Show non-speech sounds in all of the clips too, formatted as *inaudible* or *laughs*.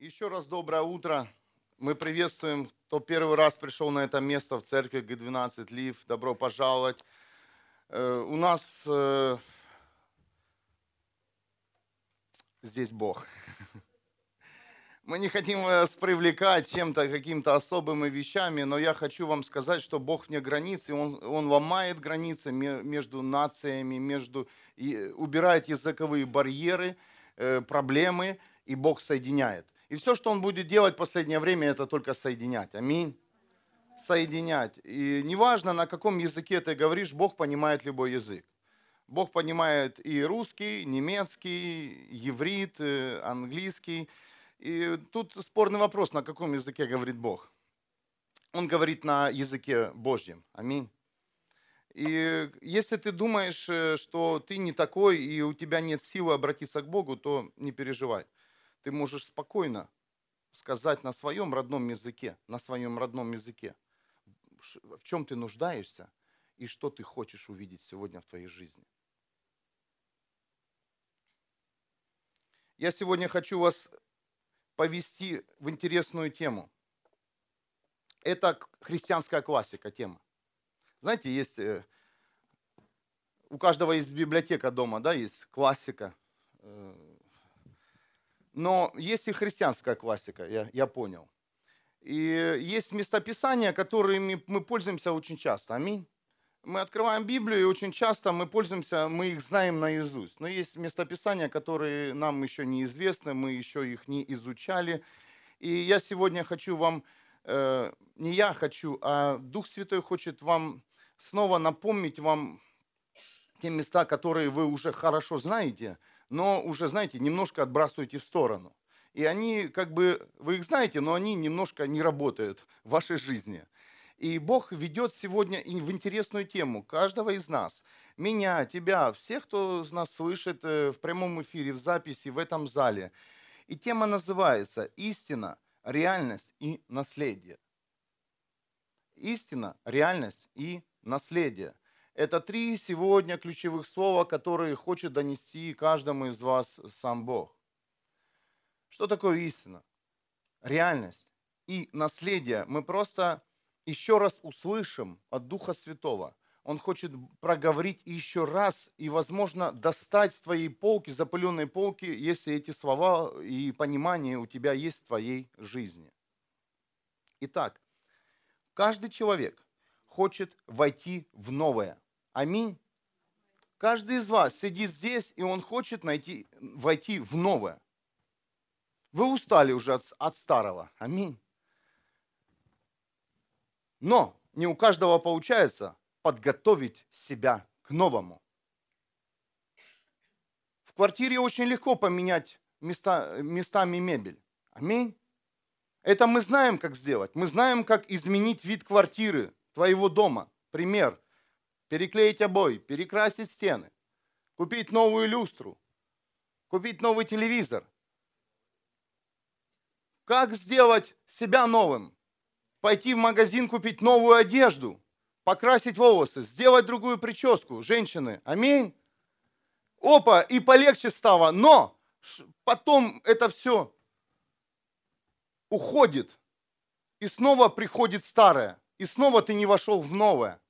Еще раз доброе утро. Мы приветствуем, кто первый раз пришел на это место в церкви Г12 Лив. Добро пожаловать. Э, у нас э, здесь Бог. *laughs* Мы не хотим вас привлекать чем-то, какими-то особыми вещами, но я хочу вам сказать, что Бог вне границ, и Он, он ломает границы между нациями, между, и убирает языковые барьеры, э, проблемы, и Бог соединяет. И все, что Он будет делать в последнее время, это только соединять. Аминь. Соединять. И неважно, на каком языке ты говоришь, Бог понимает любой язык. Бог понимает и русский, немецкий, еврит, э, английский – и тут спорный вопрос, на каком языке говорит Бог. Он говорит на языке Божьем. Аминь. И если ты думаешь, э, что ты не такой, и у тебя нет силы обратиться к Богу, то не переживай. Ты можешь спокойно сказать на своем родном языке, на своем родном языке, в чем ты нуждаешься и что ты хочешь увидеть сегодня в твоей жизни. Я сегодня хочу вас повести в интересную тему. Это христианская классика тема. Знаете, есть э, у каждого есть библиотека дома, да, есть классика. Но есть и христианская классика, я, я понял. И есть местописания, которыми мы пользуемся очень часто. Аминь. Мы открываем Библию, и очень часто мы пользуемся, мы их знаем наизусть. Но есть местописания, которые нам еще неизвестны, мы еще их не изучали. И я сегодня хочу вам, э, не я хочу, а Дух Святой хочет вам снова напомнить вам те места, которые вы уже хорошо знаете, но уже, знаете, немножко отбрасываете в сторону. И они, как бы, вы их знаете, но они немножко не работают в вашей жизни. И Бог ведет сегодня в интересную тему каждого из нас. Меня, тебя, всех, кто нас слышит э, в прямом эфире, в записи, в этом зале. И тема называется «Истина, реальность и наследие». Истина, реальность и наследие. Это три сегодня ключевых слова, которые хочет донести каждому из вас сам Бог. Что такое истина? Реальность и наследие. Мы просто еще раз услышим от Духа Святого. Он хочет проговорить еще раз и, возможно, достать с твоей полки, запыленной полки, если эти слова и понимание у тебя есть в твоей жизни. Итак, каждый человек хочет войти в новое. Аминь. Каждый из вас сидит здесь, и он хочет найти, войти в новое. Вы устали уже от, от старого. Аминь. Но не у каждого получается подготовить себя к новому. В квартире очень легко поменять места, местами мебель. Аминь. Это мы знаем, как сделать. Мы знаем, как изменить вид квартиры, твоего дома. Пример. Переклеить обои, перекрасить стены, купить новую люстру, купить новый телевизор. Как сделать себя новым? пойти в магазин купить новую одежду, покрасить волосы, сделать другую прическу. Женщины, аминь. Опа, и полегче стало. Но потом это все уходит. И снова приходит старое. И снова ты не вошел в новое.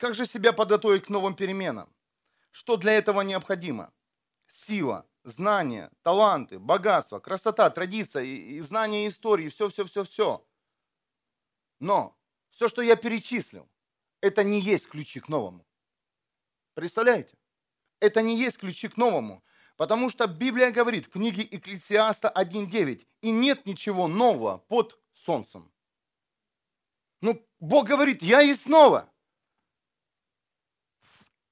Как же себя подготовить к новым переменам? Что для этого необходимо? Сила, знания, таланты, богатство, красота, традиция, и, и знание истории, все-все-все-все. Но все, что я перечислил, это не есть ключи к новому. Представляете? Это не есть ключи к новому. Потому что Библия говорит в книге Экклесиаста 1.9, и нет ничего нового под солнцем. Ну, Бог говорит, я есть новое.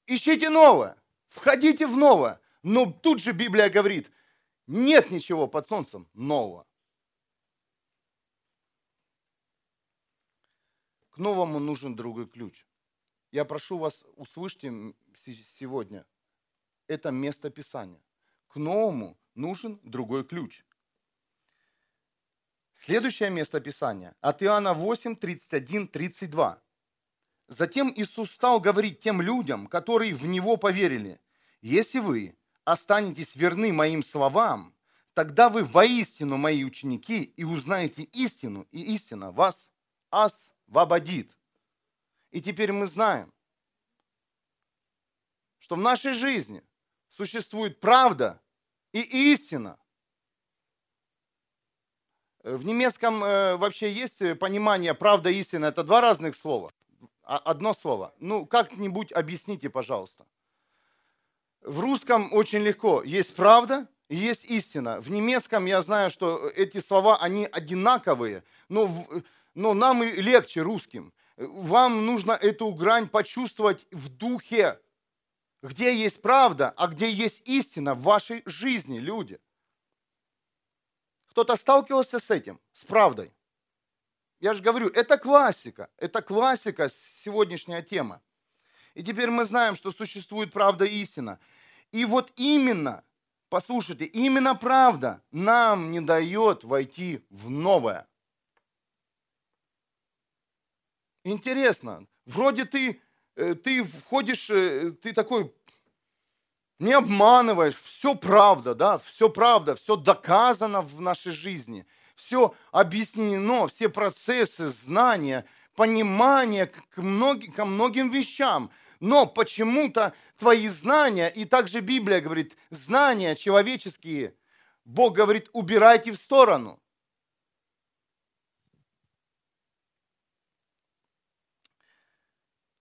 Ищите новое, входите в новое. Но тут же Библия говорит, нет ничего под солнцем нового. К новому нужен другой ключ. Я прошу вас, услышьте сегодня это место Писания. К новому нужен другой ключ. Следующее место Писания от Иоанна 8, 31, 32. Затем Иисус стал говорить тем людям, которые в Него поверили, «Если вы останетесь верны моим словам, тогда вы воистину мои ученики и узнаете истину, и истина вас освободит. И теперь мы знаем, что в нашей жизни существует правда и истина. В немецком э, вообще есть понимание правда и истина. Это два разных слова. А, одно слово. Ну, как-нибудь объясните, пожалуйста. В русском очень легко. Есть правда есть истина. В немецком я знаю, что эти слова, они одинаковые, но, но нам и легче русским. Вам нужно эту грань почувствовать в духе, где есть правда, а где есть истина в вашей жизни, люди. Кто-то сталкивался с этим, с правдой. Я же говорю, это классика, это классика, сегодняшняя тема. И теперь мы знаем, что существует правда и истина. И вот именно, послушайте, именно правда нам не дает войти в новое. Интересно, вроде ты, э, ты входишь, э, ты такой, не обманываешь, все правда, да, все правда, все доказано в нашей жизни – все объяснено, все процессы, знания, понимание к многим, ко многим вещам. Но почему-то твои знания, и также Библия говорит, знания человеческие, Бог говорит, убирайте в сторону.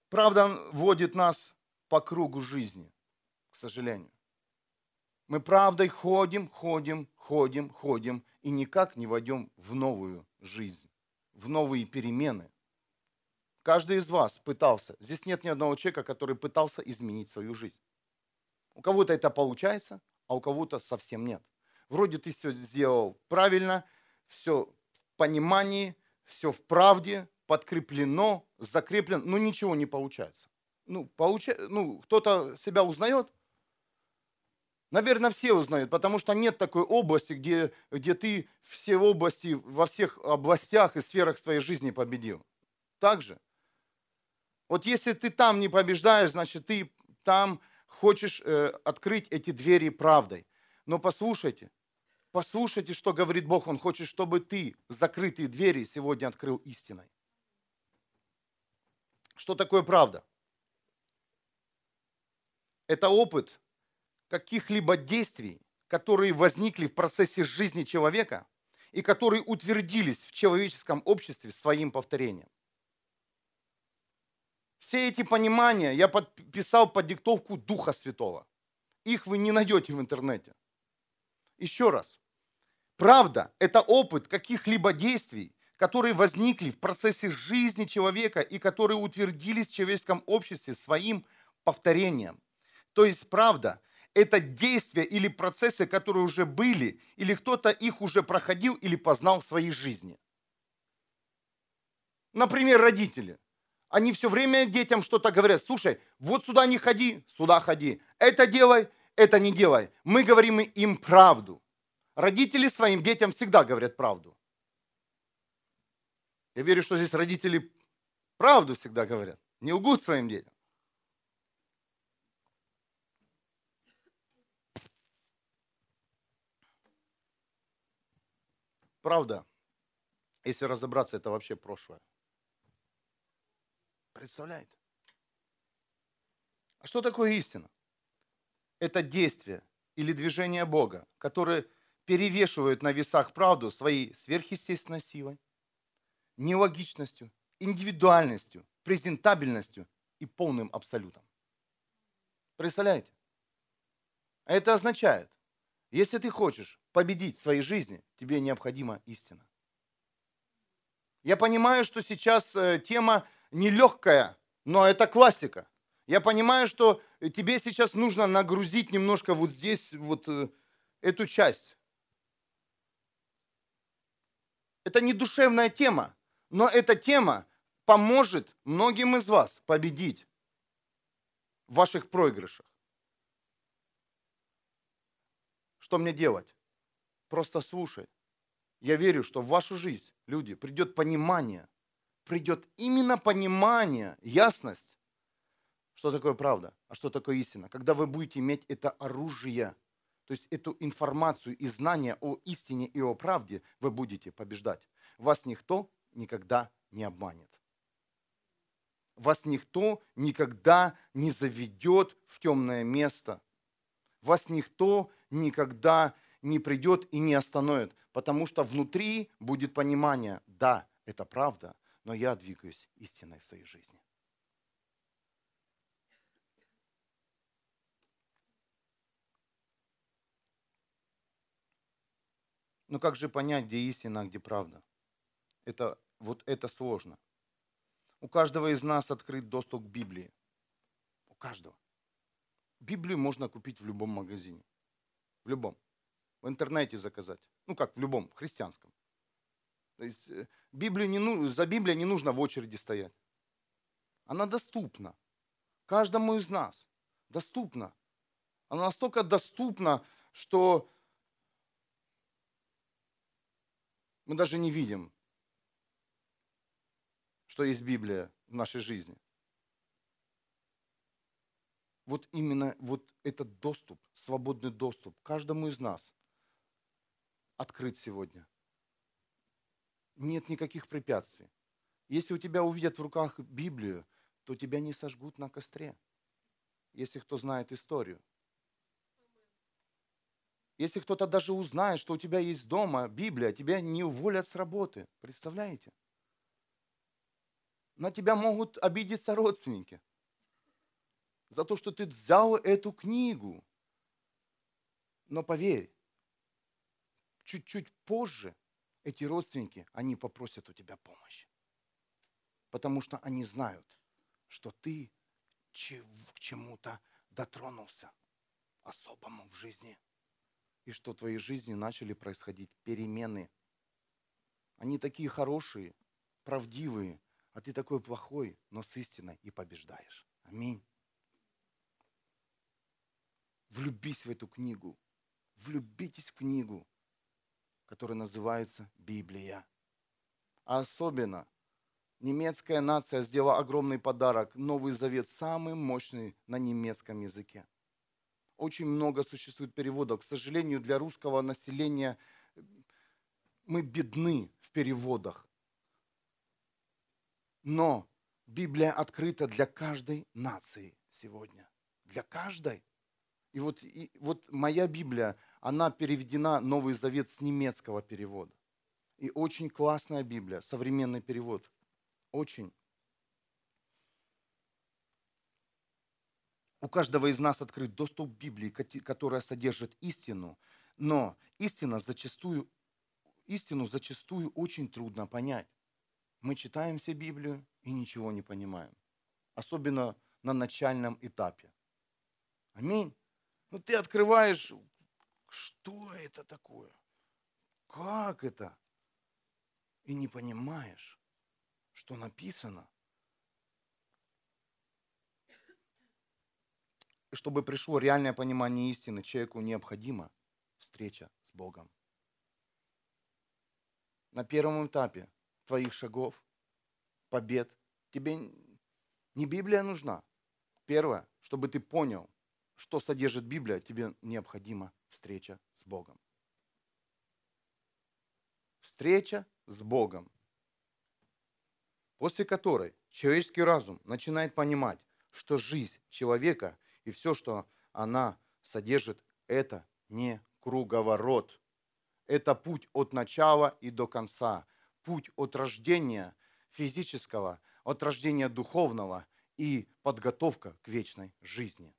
Правда вводит нас по кругу жизни, к сожалению. Мы правдой ходим, ходим, ходим, ходим и никак не войдем в новую жизнь, в новые перемены. Каждый из вас пытался. Здесь нет ни одного человека, который пытался изменить свою жизнь. У кого-то это получается, а у кого-то совсем нет. Вроде ты все сделал правильно, все в понимании, все в правде, подкреплено, закреплено, но ничего не получается. Ну, получа... ну кто-то себя узнает, Наверное, все узнают, потому что нет такой области, где, где ты все области, во всех областях и сферах своей жизни победил. Так же? Вот если ты там не побеждаешь, значит, ты там хочешь э, открыть эти двери правдой. Но послушайте, послушайте, что говорит Бог. Он хочет, чтобы ты закрытые двери сегодня открыл истиной. Что такое правда? Это опыт, каких-либо действий, которые возникли в процессе жизни человека и которые утвердились в человеческом обществе своим повторением. Все эти понимания я подписал под диктовку Духа Святого. Их вы не найдете в интернете. Еще раз. Правда – это опыт каких-либо действий, которые возникли в процессе жизни человека и которые утвердились в человеческом обществе своим повторением. То есть правда это действия или процессы, которые уже были, или кто-то их уже проходил или познал в своей жизни. Например, родители. Они все время детям что-то говорят. Слушай, вот сюда не ходи, сюда ходи. Это делай, это не делай. Мы говорим им правду. Родители своим детям всегда говорят правду. Я верю, что здесь родители правду всегда говорят. Не лгут своим детям. Правда, если разобраться, это вообще прошлое. Представляете? А что такое истина? Это действие или движение Бога, которое перевешивают на весах правду своей сверхъестественной силой, нелогичностью, индивидуальностью, презентабельностью и полным абсолютом. Представляете? А это означает, если ты хочешь победить в своей жизни, тебе необходима истина. Я понимаю, что сейчас э, тема нелегкая, но это классика. Я понимаю, что тебе сейчас нужно нагрузить немножко вот здесь вот э, эту часть. Это не душевная тема, но эта тема поможет многим из вас победить в ваших проигрышах. Что мне делать? Просто слушай. Я верю, что в вашу жизнь, люди, придет понимание. Придет именно понимание, ясность, что такое правда, а что такое истина. Когда вы будете иметь это оружие То есть эту информацию и знание о истине и о правде вы будете побеждать. Вас никто никогда не обманет. Вас никто никогда не заведет в темное место. Вас никто никогда не придет и не остановит, потому что внутри будет понимание, да, это правда, но я двигаюсь истиной в своей жизни. Но как же понять, где истина, а где правда? Это, вот это сложно. У каждого из нас открыт доступ к Библии. У каждого. Библию можно купить в любом магазине. В любом. В интернете заказать. Ну как, в любом, христианском. То есть э, Библию не, за Библией не нужно в очереди стоять. Она доступна. Каждому из нас. Доступна. Она настолько доступна, что мы даже не видим, что есть Библия в нашей жизни. Вот именно вот этот доступ, свободный доступ каждому из нас открыт сегодня. Нет никаких препятствий. Если у тебя увидят в руках Библию, то тебя не сожгут на костре, если кто знает историю. Если кто-то даже узнает, что у тебя есть дома Библия, тебя не уволят с работы. Представляете? На тебя могут обидеться родственники за то, что ты взял эту книгу. Но поверь, чуть-чуть позже эти родственники, они попросят у тебя помощи. Потому что они знают, что ты к чему-то дотронулся особому в жизни. И что в твоей жизни начали происходить перемены. Они такие хорошие, правдивые, а ты такой плохой, но с истиной и побеждаешь. Аминь. Влюбись в эту книгу. Влюбитесь в книгу, которая называется Библия. А особенно немецкая нация сделала огромный подарок. Новый Завет самый мощный на немецком языке. Очень много существует переводов. К сожалению, для русского населения мы бедны в переводах. Но Библия открыта для каждой нации сегодня. Для каждой. И вот, и вот моя Библия, она переведена, Новый Завет, с немецкого перевода. И очень классная Библия, современный перевод. Очень. У каждого из нас открыт доступ к Библии, которая содержит истину, но истина зачастую, истину зачастую очень трудно понять. Мы читаем все Библию и ничего не понимаем. Особенно на начальном этапе. Аминь. Ну ты открываешь, что это такое? Как это? И не понимаешь, что написано. И чтобы пришло реальное понимание истины, человеку необходима встреча с Богом. На первом этапе твоих шагов, побед. Тебе не Библия нужна. Первое, чтобы ты понял, что содержит Библия, тебе необходима встреча с Богом. Встреча с Богом, после которой человеческий разум начинает понимать, что жизнь человека и все, что она содержит, это не круговорот. Это путь от начала и до конца путь от рождения физического, от рождения духовного и подготовка к вечной жизни.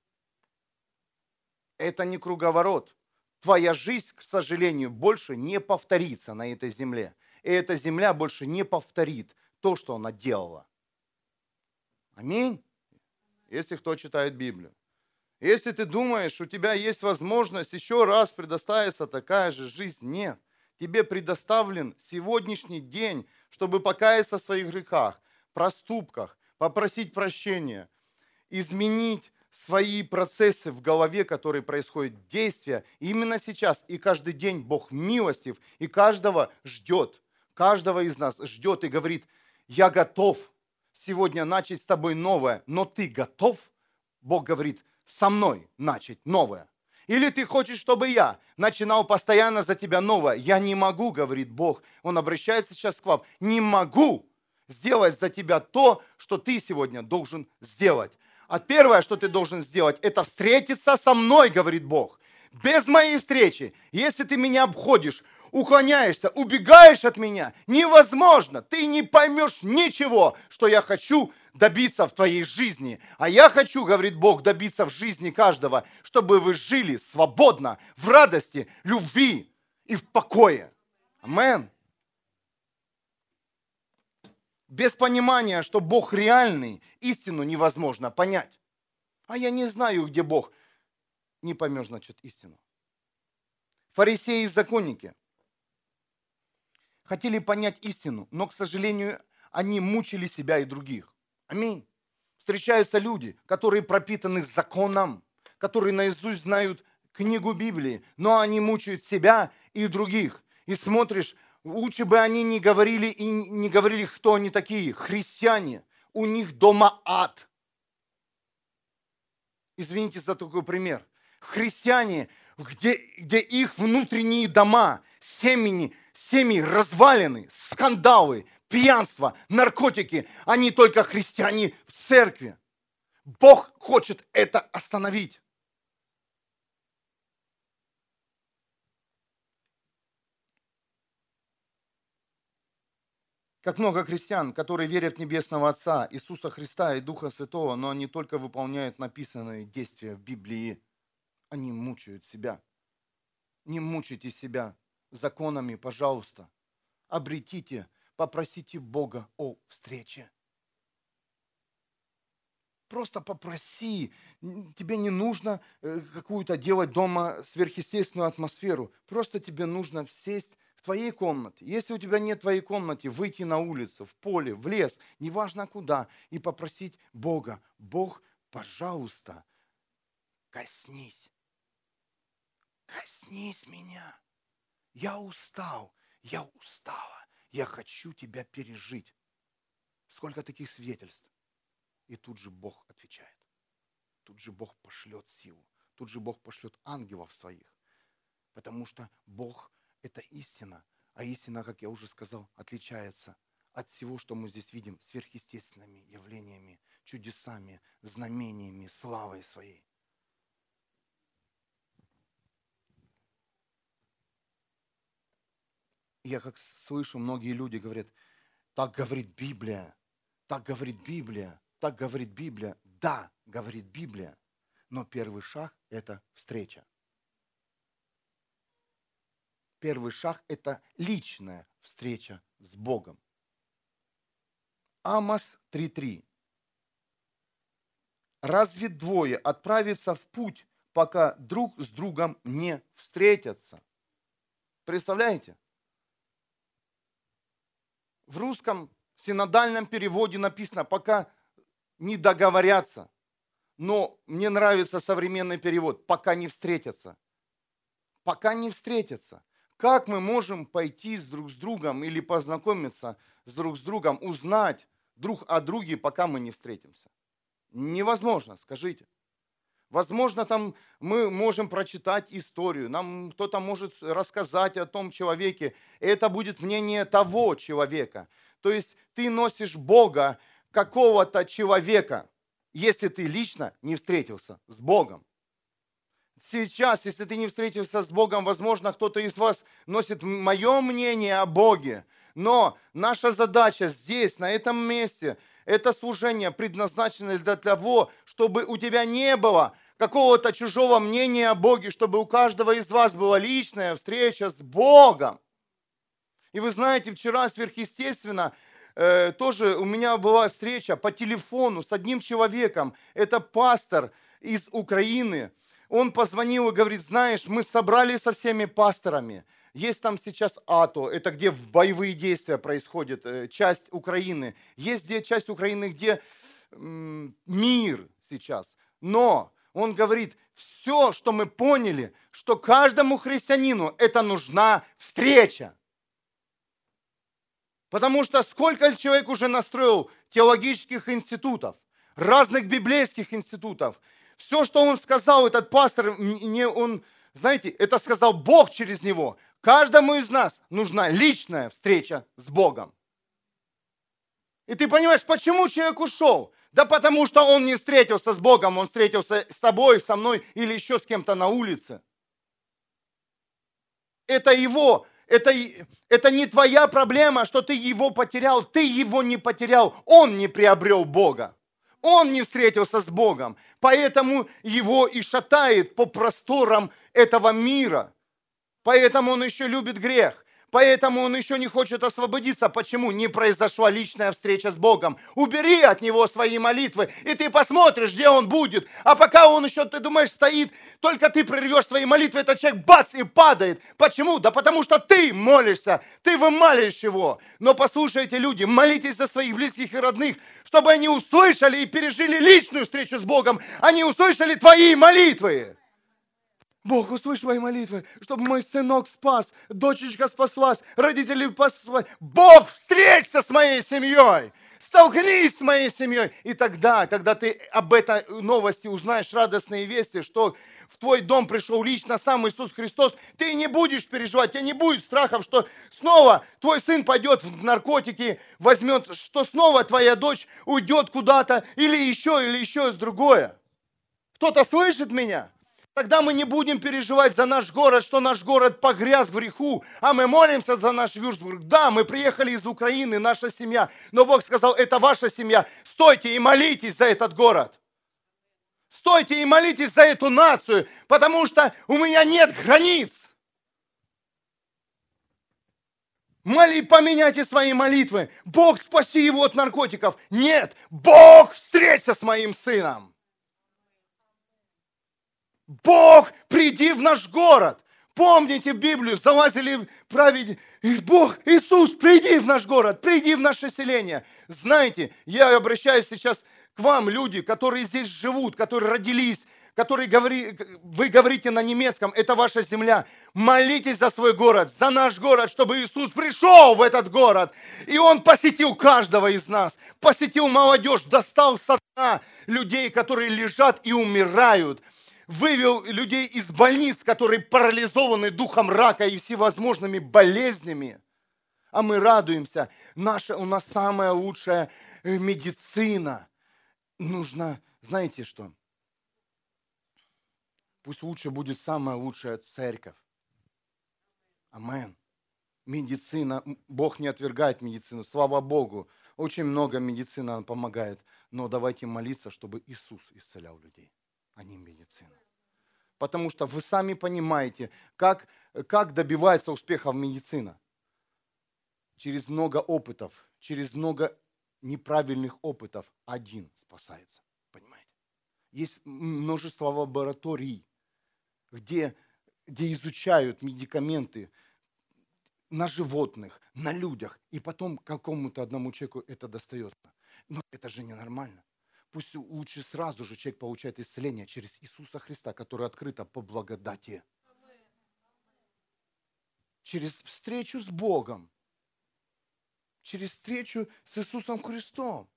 Это не круговорот. Твоя жизнь, к сожалению, больше не повторится на этой земле. И эта земля больше не повторит то, что она делала. Аминь. Если кто читает Библию. Если ты думаешь, у тебя есть возможность еще раз предоставиться такая же жизнь, нет тебе предоставлен сегодняшний день, чтобы покаяться в своих грехах, проступках, попросить прощения, изменить свои процессы в голове, которые происходят, действия. Именно сейчас и каждый день Бог милостив и каждого ждет, каждого из нас ждет и говорит, я готов сегодня начать с тобой новое, но ты готов? Бог говорит, со мной начать новое. Или ты хочешь, чтобы я начинал постоянно за тебя новое? Я не могу, говорит Бог. Он обращается сейчас к вам. Не могу сделать за тебя то, что ты сегодня должен сделать. А первое, что ты должен сделать, это встретиться со мной, говорит Бог. Без моей встречи, если ты меня обходишь, уклоняешься, убегаешь от меня, невозможно. Ты не поймешь ничего, что я хочу добиться в твоей жизни. А я хочу, говорит Бог, добиться в жизни каждого, чтобы вы жили свободно, в радости, любви и в покое. Амен. Без понимания, что Бог реальный, истину невозможно понять. А я не знаю, где Бог. Не поймешь, значит, истину. Фарисеи и законники хотели понять истину, но, к сожалению, они мучили себя и других. Аминь. Встречаются люди, которые пропитаны законом, которые наизусть знают книгу Библии, но они мучают себя и других. И смотришь, лучше бы они не говорили и не говорили, кто они такие. Христиане. У них дома ад. Извините за такой пример. Христиане, где, где их внутренние дома, семьи, семьи развалины, скандалы, пьянство, наркотики, они только христиане в церкви. Бог хочет это остановить. Как много христиан, которые верят в Небесного Отца, Иисуса Христа и Духа Святого, но они только выполняют написанные действия в Библии. Они мучают себя. Не мучайте себя законами, пожалуйста. Обретите попросите Бога о встрече. Просто попроси. Тебе не нужно э, какую-то делать дома сверхъестественную атмосферу. Просто тебе нужно сесть в твоей комнате. Если у тебя нет твоей комнаты, выйти на улицу, в поле, в лес, неважно куда, и попросить Бога. Бог, пожалуйста, коснись. Коснись меня. Я устал. Я устала я хочу тебя пережить. Сколько таких свидетельств. И тут же Бог отвечает. Тут же Бог пошлет силу. Тут же Бог пошлет ангелов своих. Потому что Бог – это истина. А истина, как я уже сказал, отличается от всего, что мы здесь видим, сверхъестественными явлениями, чудесами, знамениями, славой своей. я как слышу, многие люди говорят, так говорит Библия, так говорит Библия, так говорит Библия. Да, говорит Библия, но первый шаг – это встреча. Первый шаг – это личная встреча с Богом. Амос 3.3. Разве двое отправятся в путь, пока друг с другом не встретятся? Представляете? в русском синодальном переводе написано, пока не договорятся. Но мне нравится современный перевод, пока не встретятся. Пока не встретятся. Как мы можем пойти с друг с другом или познакомиться с друг с другом, узнать друг о друге, пока мы не встретимся? Невозможно, скажите. Возможно, там мы можем прочитать историю, нам кто-то может рассказать о том человеке, и это будет мнение того человека. То есть ты носишь Бога какого-то человека, если ты лично не встретился с Богом. Сейчас, если ты не встретился с Богом, возможно, кто-то из вас носит мое мнение о Боге, но наша задача здесь, на этом месте, это служение предназначено для того, чтобы у тебя не было какого-то чужого мнения о Боге, чтобы у каждого из вас была личная встреча с Богом. И вы знаете, вчера сверхъестественно э, тоже у меня была встреча по телефону с одним человеком. Это пастор из Украины. Он позвонил и говорит, знаешь, мы собрались со всеми пасторами. Есть там сейчас АТО, это где боевые действия происходят, э, часть Украины. Есть где часть Украины, где мир сейчас. Но он говорит, все, что мы поняли, что каждому христианину это нужна встреча. Потому что сколько человек уже настроил теологических институтов, разных библейских институтов, Все, что он сказал, этот пастор, не он, знаете, это сказал Бог через него. Каждому из нас нужна личная встреча с Богом. И ты понимаешь, почему человек ушел? Да потому что он не встретился с Богом, он встретился с тобой, со мной или еще с кем-то на улице. Это его, это, это не твоя проблема, что ты его потерял. Ты его не потерял, он не приобрел Бога. Он не встретился с Богом. Поэтому его и шатает по просторам этого мира. Поэтому он еще любит грех. Поэтому он еще не хочет освободиться. Почему? Не произошла личная встреча с Богом. Убери от него свои молитвы, и ты посмотришь, где он будет. А пока он еще, ты думаешь, стоит, только ты прервешь свои молитвы, этот человек бац и падает. Почему? Да потому что ты молишься, ты вымаливаешь его. Но послушайте, люди, молитесь за своих близких и родных, чтобы они услышали и пережили личную встречу с Богом. Они услышали твои молитвы. Бог, услышь мои молитвы, чтобы мой сынок спас, дочечка спаслась, родители спаслась. Бог, встреться с моей семьей, столкнись с моей семьей. И тогда, когда ты об этой новости узнаешь радостные вести, что в твой дом пришел лично сам Иисус Христос, ты не будешь переживать, тебе не будет страхов, что снова твой сын пойдет в наркотики, возьмет, что снова твоя дочь уйдет куда-то, или еще, или еще другое. Кто-то слышит меня? Тогда мы не будем переживать за наш город, что наш город погряз в греху, а мы молимся за наш Вюрсбург. Да, мы приехали из Украины, наша семья, но Бог сказал, это ваша семья. Стойте и молитесь за этот город. Стойте и молитесь за эту нацию, потому что у меня нет границ. Моли, поменяйте свои молитвы. Бог, спаси его от наркотиков. Нет, Бог, встреться с моим сыном. Бог, приди в наш город. Помните Библию, залазили праведники. Бог, Иисус, приди в наш город, приди в наше селение. Знаете, я обращаюсь сейчас к вам, люди, которые здесь живут, которые родились, которые говори, вы говорите на немецком, это ваша земля. Молитесь за свой город, за наш город, чтобы Иисус пришел в этот город. И Он посетил каждого из нас, посетил молодежь, достал сатана людей, которые лежат и умирают – вывел людей из больниц, которые парализованы духом рака и всевозможными болезнями. А мы радуемся. Наша, у нас самая лучшая э, медицина. Нужно, знаете что? Пусть лучше будет самая лучшая церковь. Амен. Медицина, Бог не отвергает медицину, слава Богу. Очень много медицина помогает. Но давайте молиться, чтобы Иисус исцелял людей а не медицина. Потому что вы сами понимаете, как, как добивается успеха в медицина. Через много опытов, через много неправильных опытов один спасается. Понимаете? Есть множество лабораторий, где, где изучают медикаменты на животных, на людях, и потом какому-то одному человеку это достается. Но это же ненормально. Пусть лучше сразу же человек получает исцеление через Иисуса Христа, который открыто по благодати. Через встречу с Богом. Через встречу с Иисусом Христом.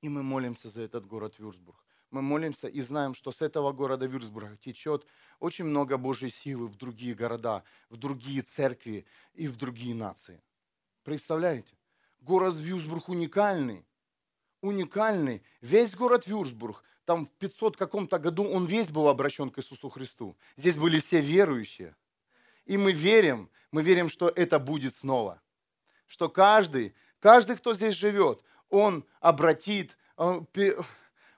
И мы молимся за этот город Вюрсбург. Мы молимся и знаем, что с этого города Вюрсбурга течет очень много Божьей силы в другие города, в другие церкви и в другие нации. Представляете? Город Вюрсбург уникальный уникальный. Весь город Вюрсбург, там в 500 каком-то году он весь был обращен к Иисусу Христу. Здесь были все верующие. И мы верим, мы верим, что это будет снова. Что каждый, каждый, кто здесь живет, он обратит, он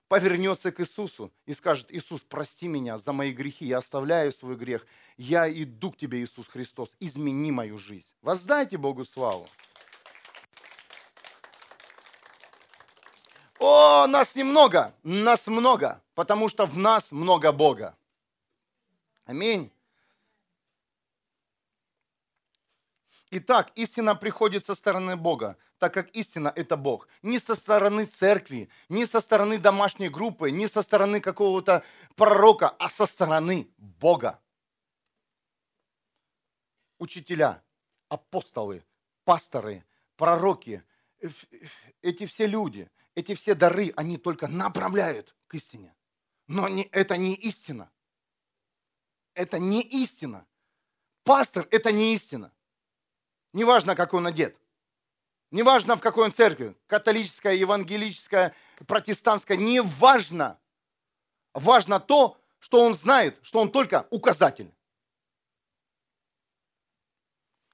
повернется к Иисусу и скажет, Иисус, прости меня за мои грехи, я оставляю свой грех, я иду к Тебе, Иисус Христос, измени мою жизнь. Воздайте Богу славу. О, нас немного, нас много, потому что в нас много Бога. Аминь. Итак, истина приходит со стороны Бога, так как истина – это Бог. Не со стороны церкви, не со стороны домашней группы, не со стороны какого-то пророка, а со стороны Бога. Учителя, апостолы, пасторы, пророки, эти все люди – эти все дары, они только направляют к истине. Но не, это не истина. Это не истина. Пастор – это не истина. Неважно, как он одет. Неважно, в какой он церкви. Католическая, евангелическая, протестантская. Неважно. Важно то, что он знает, что он только указатель.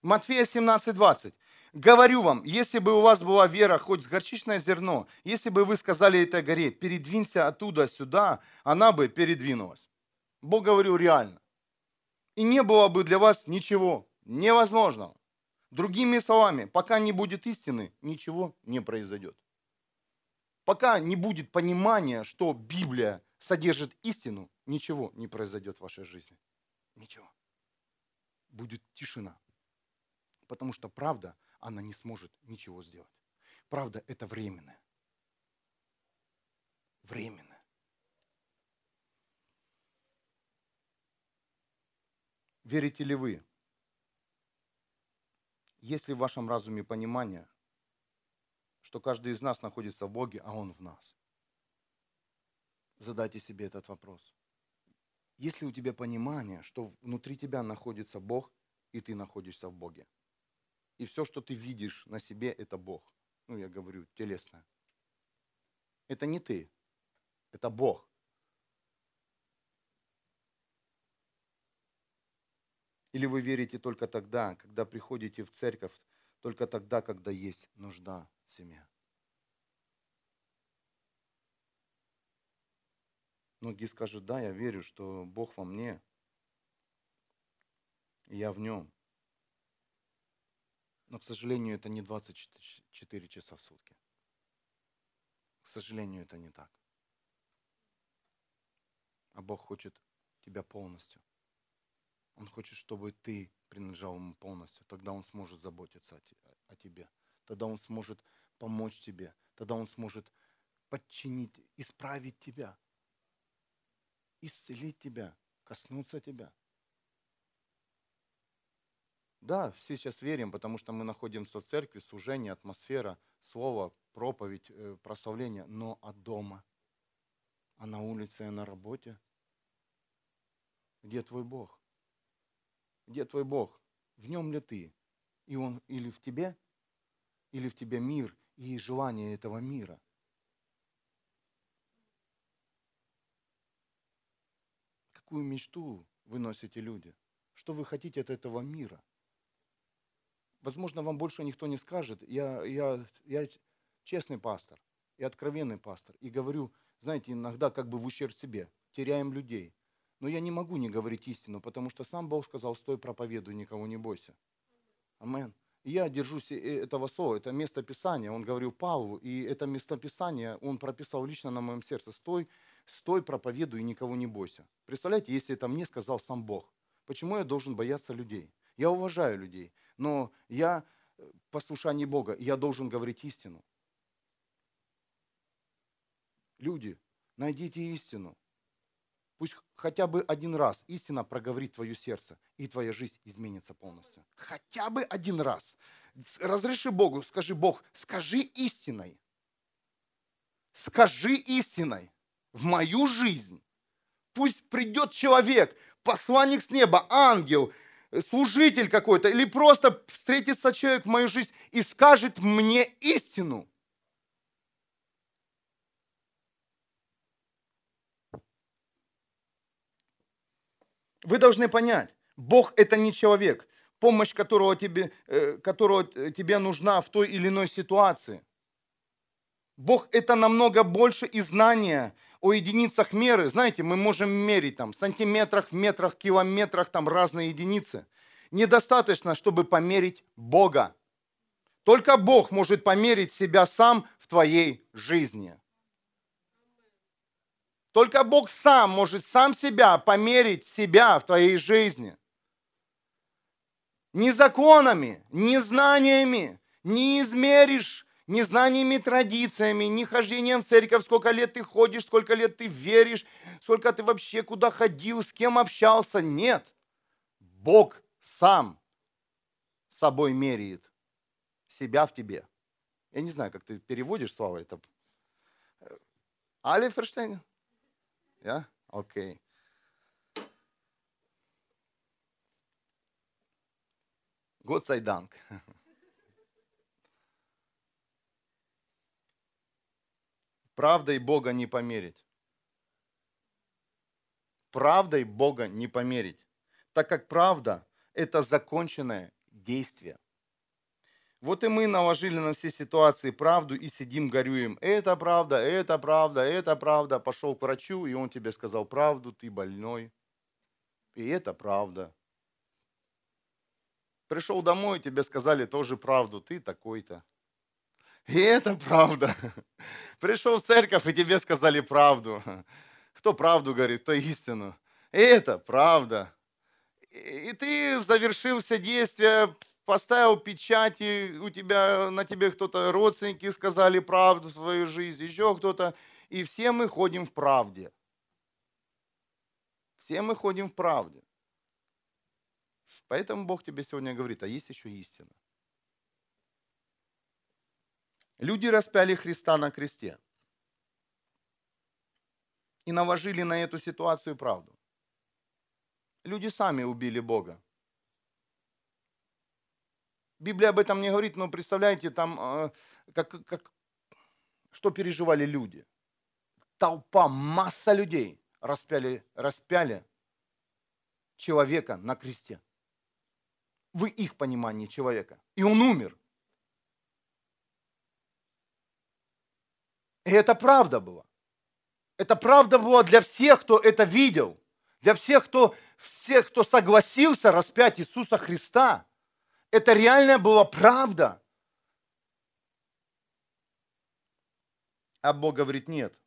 Матфея 17, 20. Говорю вам, если бы у вас была вера, хоть с горчичное зерно, если бы вы сказали этой горе, передвинься оттуда сюда, она бы передвинулась. Бог говорил реально. И не было бы для вас ничего невозможного. Другими словами, пока не будет истины, ничего не произойдет. Пока не будет понимания, что Библия содержит истину, ничего не произойдет в вашей жизни. Ничего. Будет тишина. Потому что правда, она не сможет ничего сделать. Правда, это временное. Временное. Верите ли вы? Есть ли в вашем разуме понимание, что каждый из нас находится в Боге, а Он в нас? Задайте себе этот вопрос. Есть ли у тебя понимание, что внутри тебя находится Бог, и ты находишься в Боге? И все, что ты видишь на себе, это Бог. Ну, я говорю, телесное. Это не ты, это Бог. Или вы верите только тогда, когда приходите в церковь, только тогда, когда есть нужда в семье? Многие скажут, да, я верю, что Бог во мне, и я в нем. Но, к сожалению, это не 24 часа в сутки. К сожалению, это не так. А Бог хочет тебя полностью. Он хочет, чтобы ты принадлежал ему полностью. Тогда он сможет заботиться о тебе. Тогда он сможет помочь тебе. Тогда он сможет подчинить, исправить тебя, исцелить тебя, коснуться тебя. Да, все сейчас верим, потому что мы находимся в церкви, служение, атмосфера, слово, проповедь, э, прославление. Но от дома, а на улице и на работе? Где твой Бог? Где твой Бог? В нем ли ты? И он или в тебе, или в тебе мир и желание этого мира? Какую мечту вы носите люди? Что вы хотите от этого мира? Возможно, вам больше никто не скажет. Я, я, я честный пастор и откровенный пастор. И говорю, знаете, иногда как бы в ущерб себе. Теряем людей. Но я не могу не говорить истину, потому что сам Бог сказал, стой, проповедуй, никого не бойся. Амен. Я держусь э, этого слова, это место Писания. Он говорил Павлу, и это место Писания он прописал лично на моем сердце. Стой, стой, проповедуй никого не бойся. Представляете, если это мне сказал сам Бог. Почему я должен бояться людей? Я уважаю людей но я э, послушание Бога, я должен говорить истину. Люди, найдите истину. Пусть хотя бы один раз истина проговорит твое сердце, и твоя жизнь изменится полностью. Хотя бы один раз. Разреши Богу, скажи, Бог, скажи истиной. Скажи истиной в мою жизнь. Пусть придет человек, посланник с неба, ангел, служитель какой-то, или просто встретится человек в мою жизнь и скажет мне истину. Вы должны понять, Бог это не человек, помощь которого тебе, э, которого тебе нужна в той или иной ситуации. Бог это намного больше и знания, о единицах меры, знаете, мы можем мерить там в сантиметрах, в метрах, километрах, там разные единицы. Недостаточно, чтобы померить Бога. Только Бог может померить себя сам в твоей жизни. Только Бог сам может сам себя померить себя в твоей жизни. Ни законами, ни знаниями не измеришь ни знаниями, традициями, ни хождением в церковь, сколько лет ты ходишь, сколько лет ты веришь, сколько ты вообще куда ходил, с кем общался. Нет. Бог сам собой меряет себя в тебе. Я не знаю, как ты переводишь слова это. Али Ферштейн? Ja? Okay. Gott sei Правдой Бога не померить. Правдой Бога не померить. Так как правда – это законченное действие. Вот и мы наложили на все ситуации правду и сидим, горюем. Это правда, это правда, это правда. Пошел к врачу, и он тебе сказал правду, ты больной. И это правда. Пришел домой, тебе сказали тоже правду, ты такой-то. И это правда. Пришел в церковь, и тебе сказали правду. Кто правду говорит, то истину. И это правда. И ты завершил все действия, поставил печати, у тебя, на тебе кто-то, родственники сказали правду в свою жизнь, еще кто-то. И все мы ходим в правде. Все мы ходим в правде. Поэтому Бог тебе сегодня говорит, а есть еще истина. Люди распяли Христа на кресте и наложили на эту ситуацию правду. Люди сами убили Бога. Библия об этом не говорит, но представляете, там, э, как, как, что переживали люди. Толпа, масса людей распяли, распяли человека на кресте в их понимании человека. И он умер. И это правда было. Это правда было для всех, кто это видел. Для всех, кто, всех, кто согласился распять Иисуса Христа. Это реальная была правда. А Бог говорит, нет,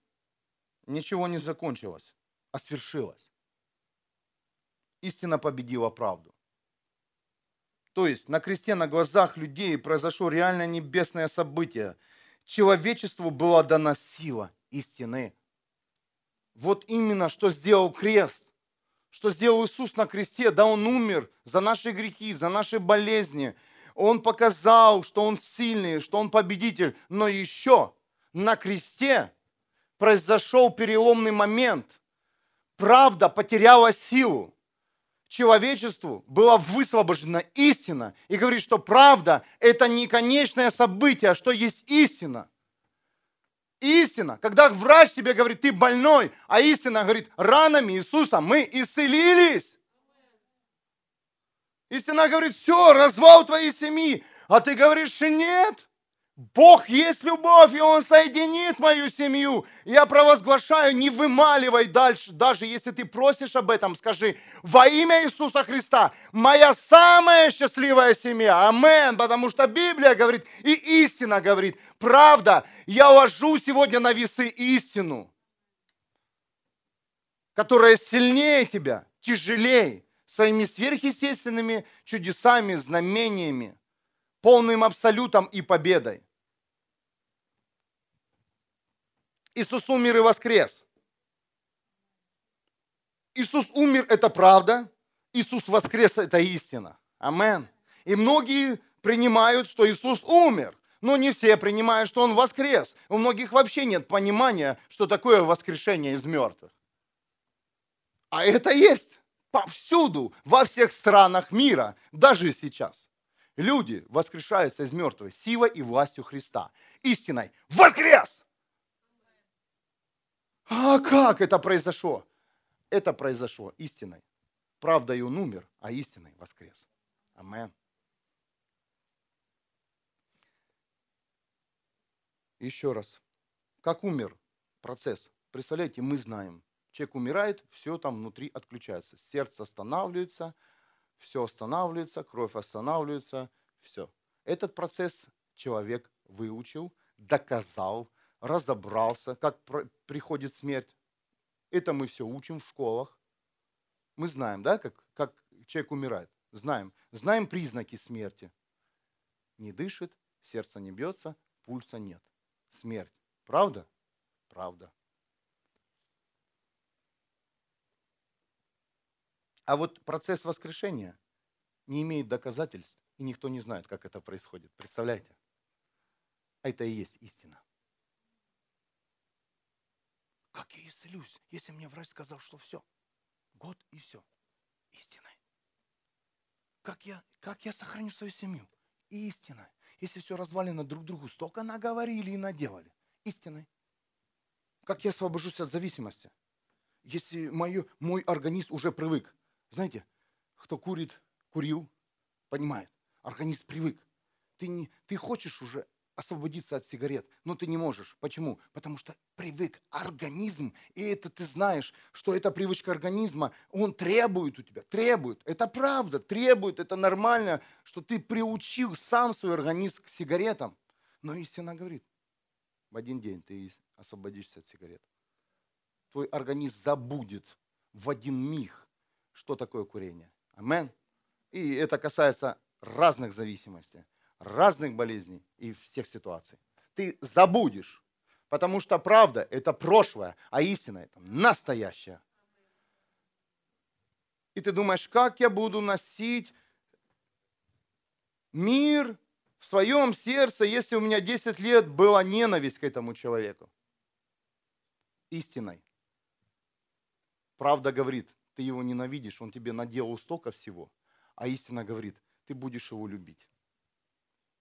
ничего не закончилось, а свершилось. Истина победила правду. То есть на кресте на глазах людей произошло реальное небесное событие. Человечеству была дана сила истины. Вот именно, что сделал крест. Что сделал Иисус на кресте. Да, Он умер за наши грехи, за наши болезни. Он показал, что Он сильный, что Он победитель. Но еще на кресте произошел переломный момент. Правда потеряла силу человечеству была высвобождена истина и говорит, что правда – это не конечное событие, а что есть истина. Истина. Когда врач тебе говорит, ты больной, а истина говорит, ранами Иисуса мы исцелились. Истина говорит, все, развал твоей семьи. А ты говоришь, нет. Бог есть любовь, и Он соединит мою семью. Я провозглашаю, не вымаливай дальше, даже если ты просишь об этом, скажи, во имя Иисуса Христа, моя самая счастливая семья. Амен, потому что Библия говорит, и истина говорит, правда, я ложу сегодня на весы истину, которая сильнее тебя, тяжелее, своими сверхъестественными чудесами, знамениями, полным абсолютом и победой. Иисус умер и воскрес. Иисус умер – это правда. Иисус воскрес – это истина. Амен. И многие принимают, что Иисус умер. Но не все принимают, что Он воскрес. У многих вообще нет понимания, что такое воскрешение из мертвых. А это есть повсюду, во всех странах мира, даже сейчас. Люди воскрешаются из мертвых силой и властью Христа. Истиной воскрес! А как это произошло? Это произошло истиной. Правдой он умер, а истиной воскрес. Амен. Еще раз. Как умер процесс? Представляете, мы знаем. Человек умирает, все там внутри отключается. Сердце останавливается, все останавливается, кровь останавливается, все. Этот процесс человек выучил, доказал, разобрался, как приходит смерть. Это мы все учим в школах. Мы знаем, да, как, как человек умирает. Знаем. Знаем признаки смерти. Не дышит, сердце не бьется, пульса нет. Смерть. Правда? Правда. А вот процесс воскрешения не имеет доказательств, и никто не знает, как это происходит. Представляете? А это и есть истина. Как я исцелюсь, если мне врач сказал, что все? Год и все. Истиной. Как я, как я сохраню свою семью? Истиной. Если все развалено друг другу, столько наговорили и наделали. Истиной. Как я освобожусь от зависимости? Если мое, мой организм уже привык. Знаете, кто курит, курил, понимает. Организм привык. Ты, не, ты хочешь уже освободиться от сигарет, но ты не можешь. Почему? Потому что привык организм, и это ты знаешь, что эта привычка организма, он требует у тебя, требует. Это правда, требует, это нормально, что ты приучил сам свой организм к сигаретам. Но истина говорит, в один день ты освободишься от сигарет. Твой организм забудет в один миг, что такое курение. Амен. И это касается разных зависимостей разных болезней и всех ситуаций. Ты забудешь, потому что правда – это прошлое, а истина – это настоящее. И ты думаешь, как я буду носить мир в своем сердце, если у меня 10 лет была ненависть к этому человеку? Истиной. Правда говорит, ты его ненавидишь, он тебе наделал столько всего, а истина говорит, ты будешь его любить.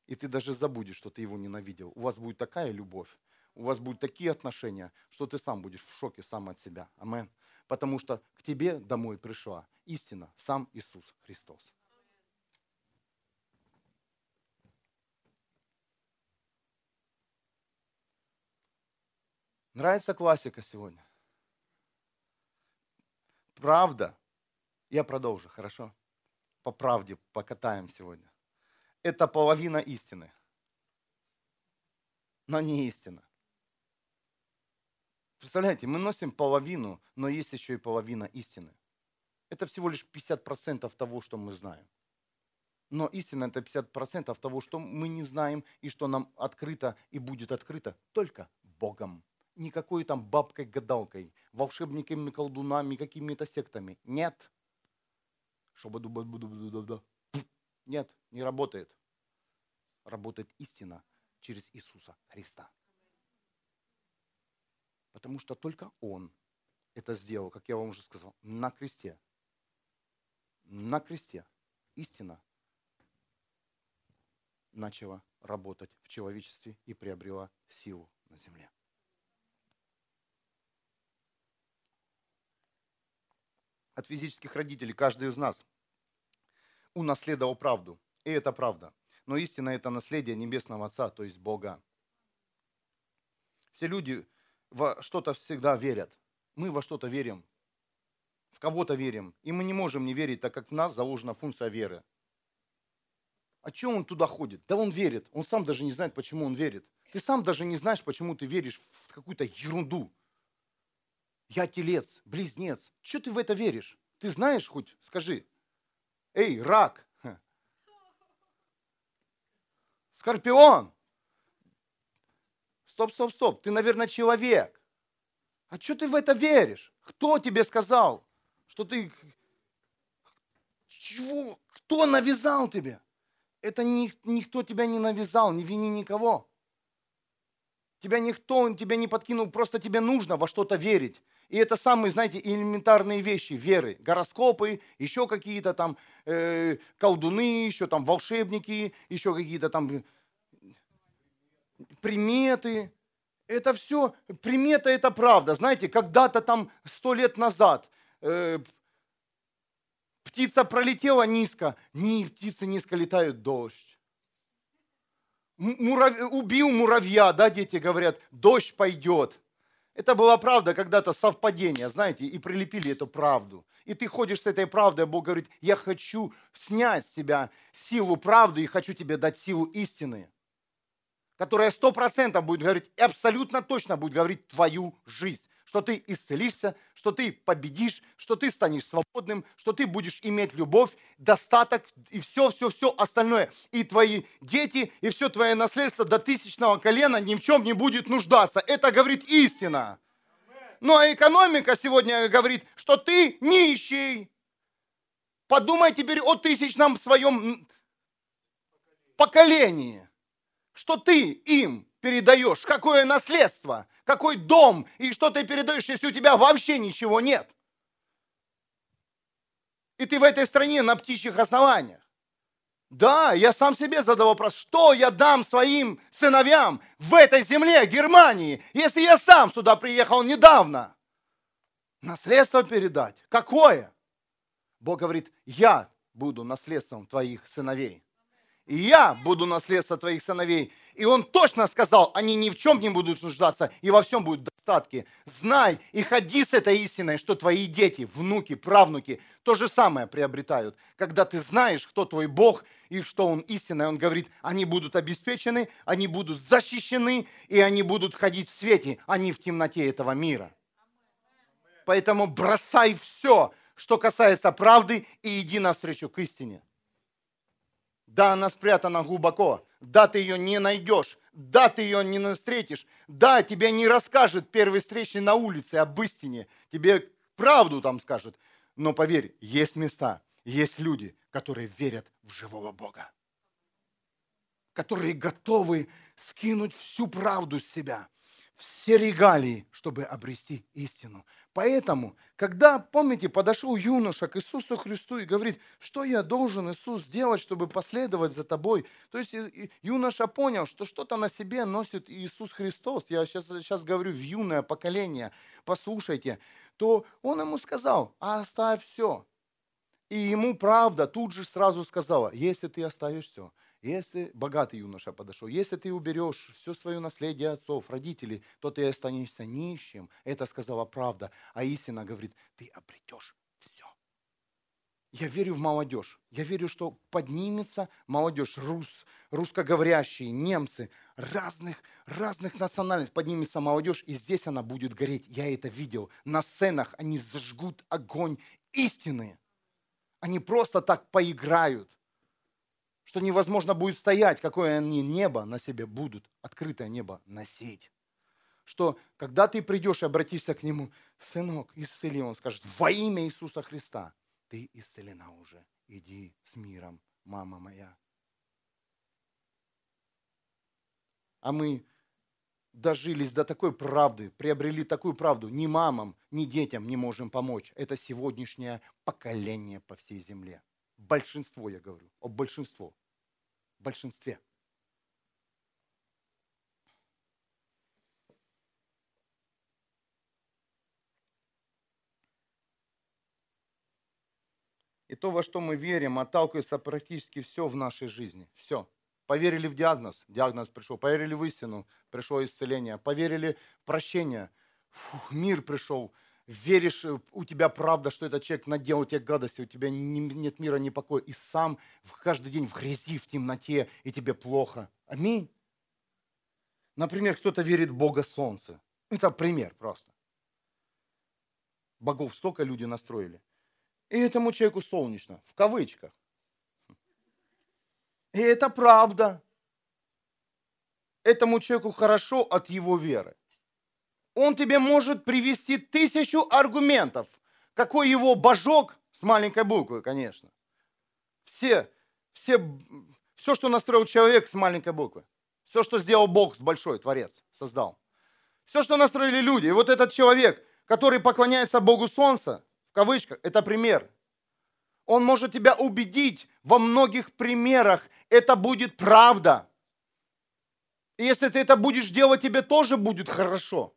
И ты даже забудешь, что ты его ненавидел. У вас будет такая любовь, у вас будут такие отношения, что ты сам будешь в шоке сам от себя. Амен. Потому что к тебе домой пришла истина, сам Иисус Христос. Нравится классика сегодня? Правда. Я продолжу, хорошо? По правде покатаем сегодня это половина истины. Но не истина. Представляете, мы носим половину, но есть еще и половина истины. Это всего лишь 50% того, что мы знаем. Но истина это 50% того, что мы не знаем и что нам открыто и будет открыто только Богом. Никакой там бабкой-гадалкой, волшебниками, колдунами, какими-то сектами. Нет. Чтобы нет, не работает. Работает истина через Иисуса Христа. Потому что только Он это сделал, как я вам уже сказал, на кресте. На кресте истина начала работать в человечестве и приобрела силу на земле. От физических родителей каждый из нас унаследовал правду. И это правда. Но истина – это наследие Небесного Отца, то есть Бога. Все люди во что-то всегда верят. Мы во что-то верим. В кого-то верим. И мы не можем не верить, так как в нас заложена функция веры. А чем он туда ходит? Да он верит. Он сам даже не знает, почему он верит. Ты сам даже не знаешь, почему ты веришь в какую-то ерунду. Я телец, близнец. Что ты в это веришь? Ты знаешь хоть? Скажи. Эй, рак! Скорпион! Стоп, стоп, стоп, ты, наверное, человек. А что ты в это веришь? Кто тебе сказал, что ты... Чего? Кто навязал тебе? Это никто тебя не навязал, не вини никого. Тебя никто, тебя не подкинул, просто тебе нужно во что-то верить. И это самые, знаете, элементарные вещи веры. Гороскопы, еще какие-то там э, колдуны, еще там волшебники, еще какие-то там приметы. Это все, примета это правда. Знаете, когда-то там сто лет назад э, птица пролетела низко, не птицы низко летают дождь. Мурав... Убил муравья, да, дети говорят, дождь пойдет. Это была правда когда-то совпадение, знаете, и прилепили эту правду. И ты ходишь с этой правдой, а Бог говорит, я хочу снять с тебя силу правды и хочу тебе дать силу истины, которая сто процентов будет говорить, абсолютно точно будет говорить твою жизнь что ты исцелишься, что ты победишь, что ты станешь свободным, что ты будешь иметь любовь, достаток и все-все-все остальное. И твои дети, и все твое наследство до тысячного колена ни в чем не будет нуждаться. Это говорит истина. Ну а экономика сегодня говорит, что ты нищий. Подумай теперь о тысячном своем поколении, что ты им передаешь, какое наследство, Какой дом и что ты передаешь, если у тебя вообще ничего нет? И ты в этой стране на птичьих основаниях. Да, я сам себе задал вопрос, что я дам своим сыновьям в этой земле, Германии, если я сам сюда приехал недавно? Наследство передать. Какое? Бог говорит, я буду наследством твоих сыновей. И я буду наследство твоих сыновей. И он точно сказал, они ни в чем не будут нуждаться, и во всем будут достатки. Знай и ходи с этой истиной, что твои дети, внуки, правнуки то же самое приобретают. Когда ты знаешь, кто твой Бог и что Он истинный, Он говорит, они будут обеспечены, они будут защищены, и они будут ходить в свете, а не в темноте этого мира. Поэтому бросай все, что касается правды, и иди навстречу к истине. Да, она спрятана глубоко. Да, ты ее не найдешь. Да, ты ее не встретишь. Да, тебе не расскажет первый встречный на улице об истине. Тебе правду там скажет. Но поверь, есть места, есть люди, которые верят в живого Бога. Которые готовы скинуть всю правду с себя, все регалии, чтобы обрести истину. Поэтому, когда, помните, подошел юноша к Иисусу Христу и говорит, что я должен, Иисус, сделать, чтобы последовать за тобой? То есть юноша понял, что что-то на себе носит Иисус Христос. Я сейчас, сейчас говорю в юное поколение. Послушайте. То он ему сказал, а оставь все. И ему правда тут же сразу сказала, если ты оставишь все, если богатый юноша подошел, если ты уберешь все свое наследие отцов, родителей, то ты останешься нищим. Это сказала правда. А истина говорит, ты обретешь все. Я верю в молодежь. Я верю, что поднимется молодежь, рус, русскоговорящие, немцы, разных, разных национальностей. Поднимется молодежь, и здесь она будет гореть. Я это видел. На сценах они зажгут огонь истины. Они просто так поиграют что невозможно будет стоять, какое они небо на себе будут, открытое небо носить. Что когда ты придешь и обратишься к нему, сынок, исцели, он скажет, во имя Иисуса Христа, ты исцелена уже, иди с миром, мама моя. А мы дожились до такой правды, приобрели такую правду, ни мамам, ни детям не можем помочь. Это сегодняшнее поколение по всей земле. Большинство, я говорю, о большинство. Большинстве. И то, во что мы верим, отталкивается практически все в нашей жизни. Все. Поверили в диагноз, диагноз пришел. Поверили в истину, пришло исцеление. Поверили в прощение, Фух, мир пришел веришь, э, у тебя правда, что этот человек наделал тебе гадости, у тебя нет мира, ни покоя, и сам каждый день в грязи, в темноте, и тебе плохо. Аминь. Например, кто-то верит в Бога Солнца. Это пример просто. Богов столько люди настроили. И этому человеку солнечно, в кавычках. И это правда. Этому человеку хорошо от его веры он тебе может привести тысячу аргументов. Какой его божок, с маленькой буквы, конечно. Все, все, все, что настроил человек с маленькой буквы. Все, что сделал Бог с большой, Творец, создал. Все, что настроили люди. И вот этот человек, который поклоняется Богу Солнца, в кавычках, это пример. Он может тебя убедить во многих примерах. Это будет правда. И если ты это будешь делать, тебе тоже будет хорошо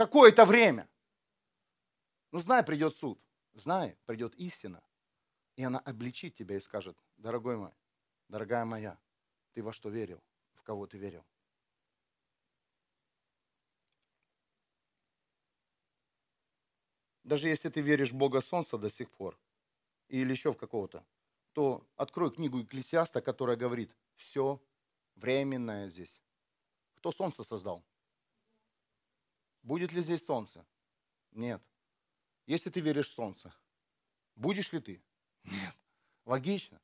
какое-то время. Но знай, придет суд. Знай, придет истина. И она обличит тебя и скажет, дорогой мой, дорогая моя, ты во что верил, в кого ты верил. Даже если ты веришь в Бога Солнца до сих пор, или еще в какого-то, то открой книгу Экклесиаста, которая говорит, все временное здесь. Кто Солнце создал? Будет ли здесь солнце? Нет. Если ты веришь в солнце, будешь ли ты? Нет. Логично.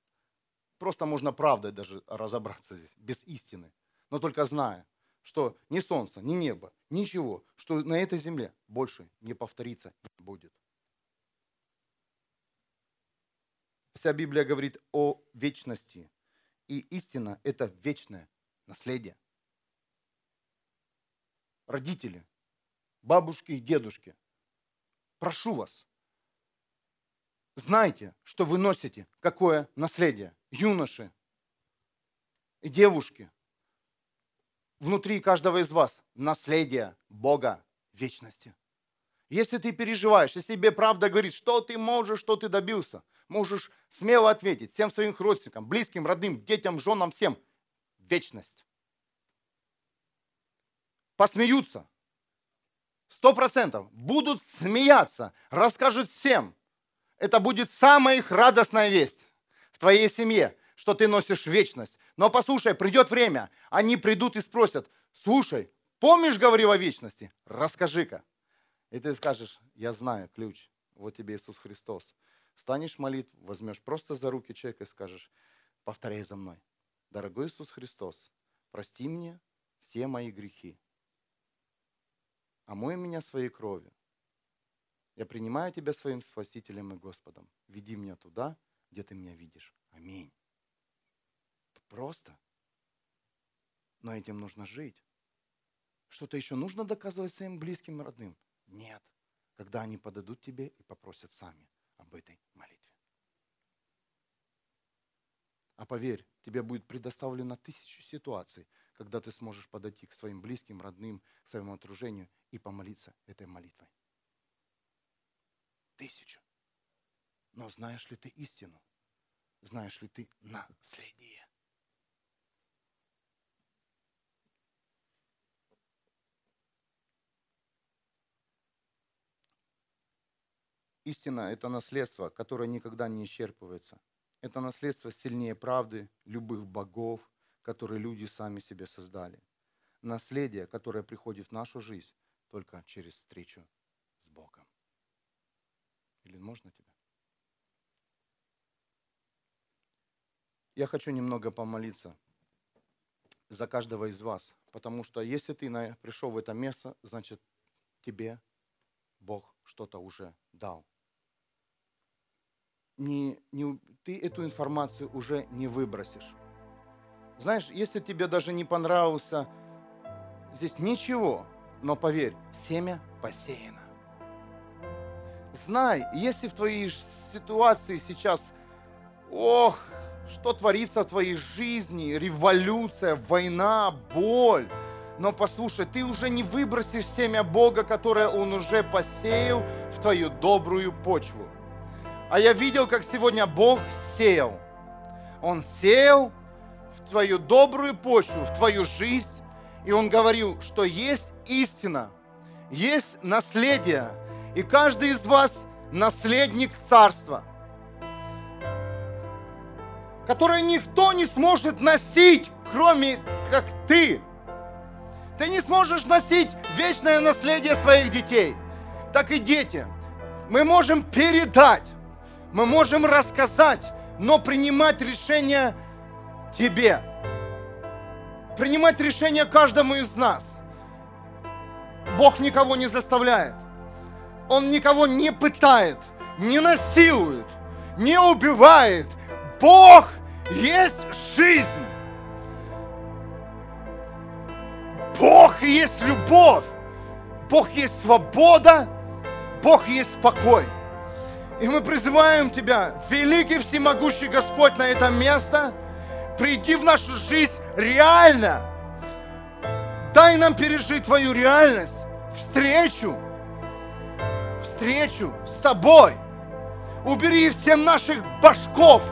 Просто можно правдой даже разобраться здесь, без истины. Но только зная, что ни солнце, ни небо, ничего, что на этой земле больше не повторится не будет. Вся Библия говорит о вечности. И истина – это вечное наследие. родители, бабушки и дедушки, прошу вас, знайте, что вы носите какое наследие. Юноши и девушки, внутри каждого из вас наследие Бога вечности. Если ты переживаешь, если тебе правда говорит, что ты можешь, что ты добился, можешь смело ответить всем своим родственникам, близким, родным, детям, женам, всем. Вечность. Посмеются. Сто процентов. Будут смеяться. Расскажут всем. Это будет самая их радостная весть в твоей семье, что ты носишь вечность. Но послушай, придет время, они придут и спросят, слушай, помнишь, говорил о вечности? Расскажи-ка. И ты скажешь, я знаю ключ, вот тебе Иисус Христос. Станешь молитву, возьмешь просто за руки человека и скажешь, повторяй за мной. Дорогой Иисус Христос, прости мне все мои грехи. Омой меня своей кровью. Я принимаю Тебя своим Спасителем и Господом. Веди меня туда, где Ты меня видишь. Аминь. Просто. Но этим нужно жить. Что-то еще нужно доказывать своим близким и родным? Нет. Когда они подадут тебе и попросят сами об этой молитве. А поверь, тебе будет предоставлено тысячи ситуаций, когда ты сможешь подойти к своим близким, родным, к своему окружению и помолиться этой молитвой. Тысячу. Но знаешь ли ты истину? Знаешь ли ты наследие? Истина – это наследство, которое никогда не исчерпывается. Это наследство сильнее правды, любых богов, которые люди сами себе создали. Наследие, которое приходит в нашу жизнь только через встречу с Богом. Или можно тебя? Я хочу немного помолиться за каждого из вас, потому что если ты пришел в это место, значит тебе Бог что-то уже дал не, не, ты эту информацию уже не выбросишь. Знаешь, если тебе даже не понравился, здесь ничего, но поверь, семя посеяно. Знай, если в твоей ситуации сейчас, ох, что творится в твоей жизни, революция, война, боль, но послушай, ты уже не выбросишь семя Бога, которое Он уже посеял в твою добрую почву. А я видел, как сегодня Бог сеял. Он сеял твою добрую почву, в твою жизнь. И он говорил, что есть истина, есть наследие. И каждый из вас наследник царства, которое никто не сможет носить, кроме как ты. Ты не сможешь носить вечное наследие своих детей. Так и дети. Мы можем передать мы можем рассказать, но принимать решение тебе. Принимать решение каждому из нас. Бог никого не заставляет. Он никого не пытает, не насилует, не убивает. Бог есть жизнь. Бог есть любовь. Бог есть свобода. Бог есть покой. И мы призываем Тебя, великий всемогущий Господь, на это место, приди в нашу жизнь реально. Дай нам пережить Твою реальность, встречу, встречу с Тобой. Убери все наших башков,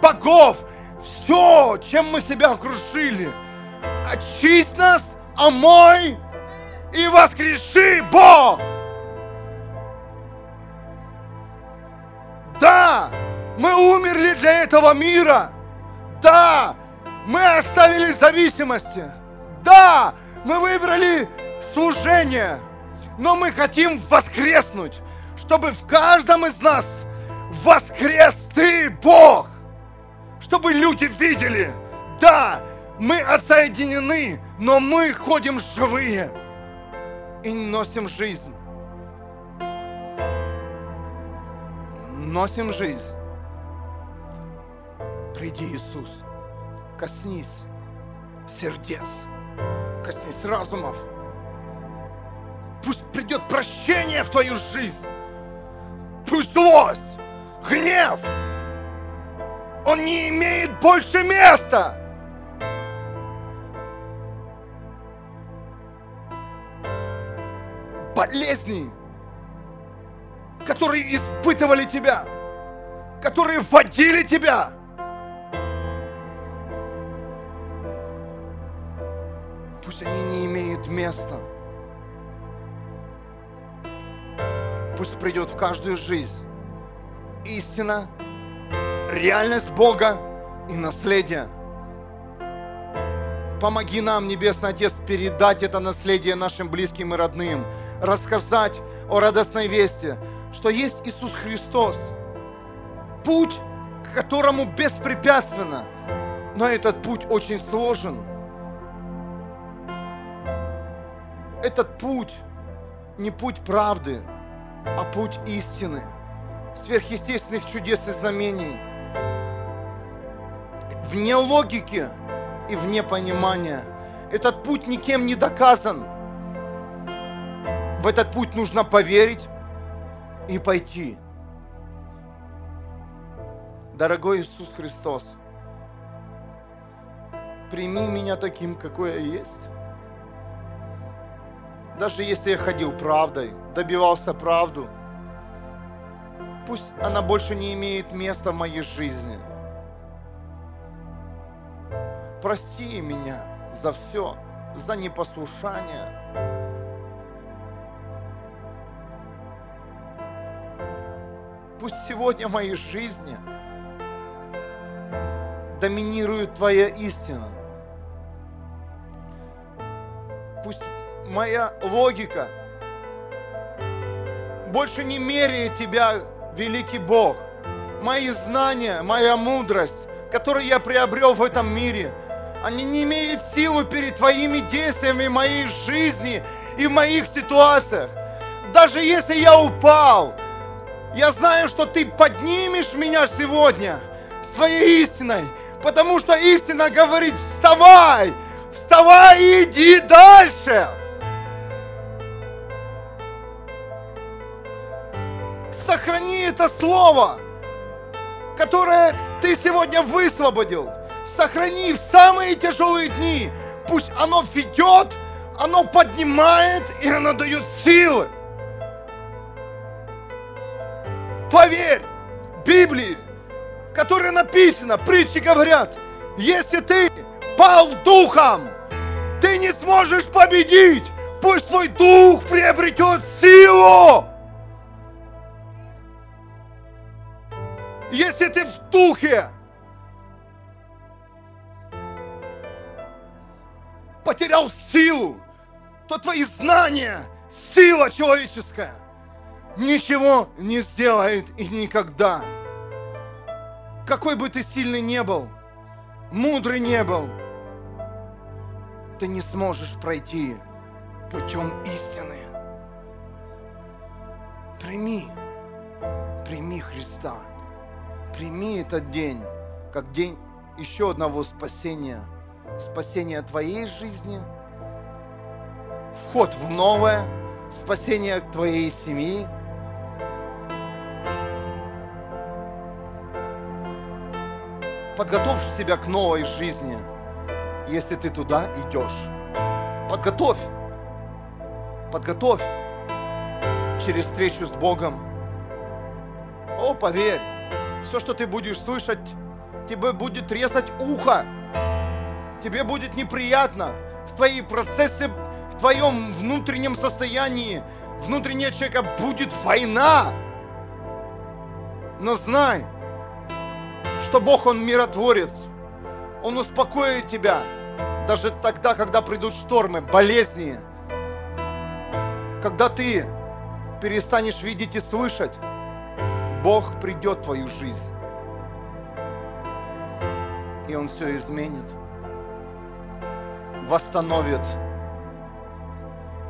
богов, все, чем мы себя окружили. Очисть нас, омой и воскреши, Бог! Да, мы умерли для этого мира. Да, мы оставили зависимости. Да, мы выбрали служение. Но мы хотим воскреснуть, чтобы в каждом из нас воскрес Ты, Бог. Чтобы люди видели, да, мы отсоединены, но мы ходим живые и носим жизнь. носим жизнь. Приди, Иисус, коснись сердец, коснись разумов, Пусть придет прощение в твою жизнь. Пусть злость, гнев, он не имеет больше места. Болезни, которые испытывали тебя, которые вводили тебя. Пусть они не имеют места. Пусть придет в каждую жизнь истина, реальность Бога и наследие. Помоги нам, Небесный Отец, передать это наследие нашим близким и родным, рассказать о радостной вести, что есть Иисус Христос, путь, к которому беспрепятственно, но этот путь очень сложен. Этот путь не путь правды, а путь истины, сверхъестественных чудес и знамений, вне логики и вне понимания. Этот путь никем не доказан. В этот путь нужно поверить и пойти. Дорогой Иисус Христос, прими меня таким, какой я есть. Даже если я ходил правдой, добивался правду, пусть она больше не имеет места в моей жизни. Прости меня за все, за непослушание, Пусть сегодня в моей жизни доминирует Твоя истина. Пусть моя логика больше не меряет Тебя, великий Бог. Мои знания, моя мудрость, которую я приобрел в этом мире, они не имеют силы перед Твоими действиями моей жизни и в моих ситуациях. Даже если я упал, я знаю, что ты поднимешь меня сегодня своей истиной, потому что истина говорит, вставай, вставай и иди дальше. Сохрани это слово, которое ты сегодня высвободил. Сохрани в самые тяжелые дни. Пусть оно ведет, оно поднимает и оно дает силы. Поверь, Библии, в которой написано, притчи говорят, если ты пал духом, ты не сможешь победить. Пусть твой дух приобретет силу. Если ты в духе, потерял силу, то твои знания, сила человеческая ничего не сделает и никогда. Какой бы ты сильный не был, мудрый не был, ты не сможешь пройти путем истины. Прими, прими Христа, прими этот день, как день еще одного спасения, спасения твоей жизни, вход в новое, спасение твоей семьи, Подготовь себя к новой жизни, если ты туда идешь. Подготовь. Подготовь через встречу с Богом. О, поверь, все, что ты будешь слышать, тебе будет резать ухо. Тебе будет неприятно. В твои процессы, в твоем внутреннем состоянии, внутреннего человека будет война. Но знай, что Бог, Он миротворец. Он успокоит тебя даже тогда, когда придут штормы, болезни. Когда ты перестанешь видеть и слышать, Бог придет в твою жизнь. И Он все изменит, восстановит,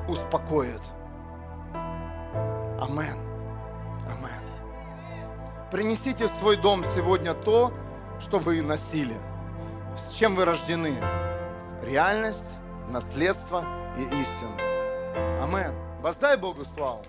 успокоит. Амен. Принесите в свой дом сегодня то, что вы носили, с чем вы рождены. Реальность, наследство и истина. Амен. Воздай Богу славу.